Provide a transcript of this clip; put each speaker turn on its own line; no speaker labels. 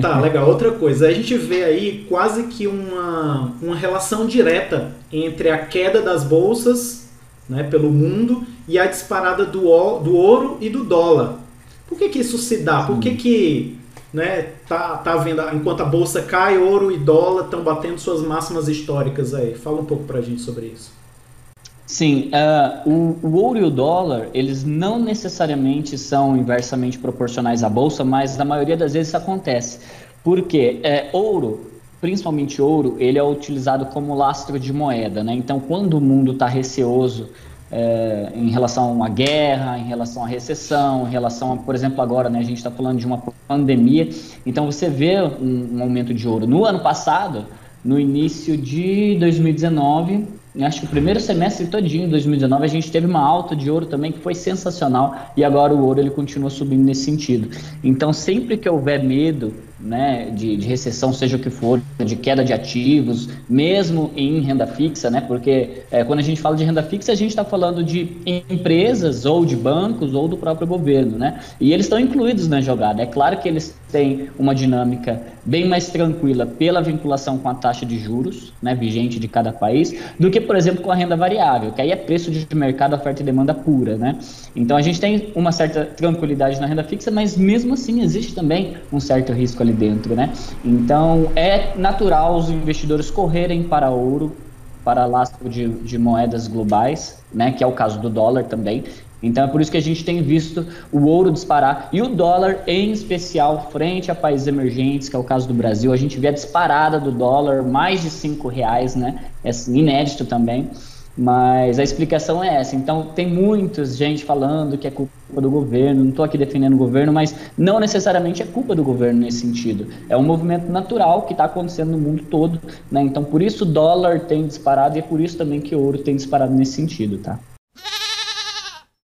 Tá, legal. Outra coisa, a gente vê aí quase que uma, uma relação direta entre a queda das bolsas né, pelo mundo e a disparada do, do ouro e do dólar. Por que, que isso se dá? Por que, que né, tá, tá vendo, enquanto a bolsa cai, ouro e dólar estão batendo suas máximas históricas aí? Fala um pouco pra gente sobre isso.
Sim, uh, o, o, ouro e o dólar, eles não necessariamente são inversamente proporcionais à bolsa, mas na maioria das vezes isso acontece. Porque é, ouro, principalmente ouro, ele é utilizado como lastro de moeda, né? Então, quando o mundo está receoso é, em relação à guerra, em relação à recessão, em relação, a, por exemplo, agora, né, a gente está falando de uma pandemia, então você vê um, um aumento de ouro. No ano passado, no início de 2019, acho que o primeiro semestre todinho de 2019 a gente teve uma alta de ouro também que foi sensacional e agora o ouro ele continua subindo nesse sentido. Então sempre que houver medo né, de, de, recessão, seja o que for, de queda de ativos, mesmo em renda fixa, né, porque é, quando a gente fala de renda fixa, a gente está falando de empresas ou de bancos ou do próprio governo, né, e eles estão incluídos na jogada. É claro que eles têm uma dinâmica bem mais tranquila pela vinculação com a taxa de juros, né, vigente de cada país, do que, por exemplo, com a renda variável, que aí é preço de mercado, oferta e demanda pura, né. Então a gente tem uma certa tranquilidade na renda fixa, mas mesmo assim existe também um certo risco ali dentro, né? Então é natural os investidores correrem para ouro, para lastro de, de moedas globais, né? Que é o caso do dólar também. Então é por isso que a gente tem visto o ouro disparar e o dólar em especial frente a países emergentes, que é o caso do Brasil. A gente vê a disparada do dólar, mais de cinco reais, né? É inédito também. Mas a explicação é essa. Então, tem muita gente falando que é culpa do governo, não estou aqui defendendo o governo, mas não necessariamente é culpa do governo nesse sentido. É um movimento natural que está acontecendo no mundo todo. Né? Então, por isso o dólar tem disparado e é por isso também que o ouro tem disparado nesse sentido. Tá?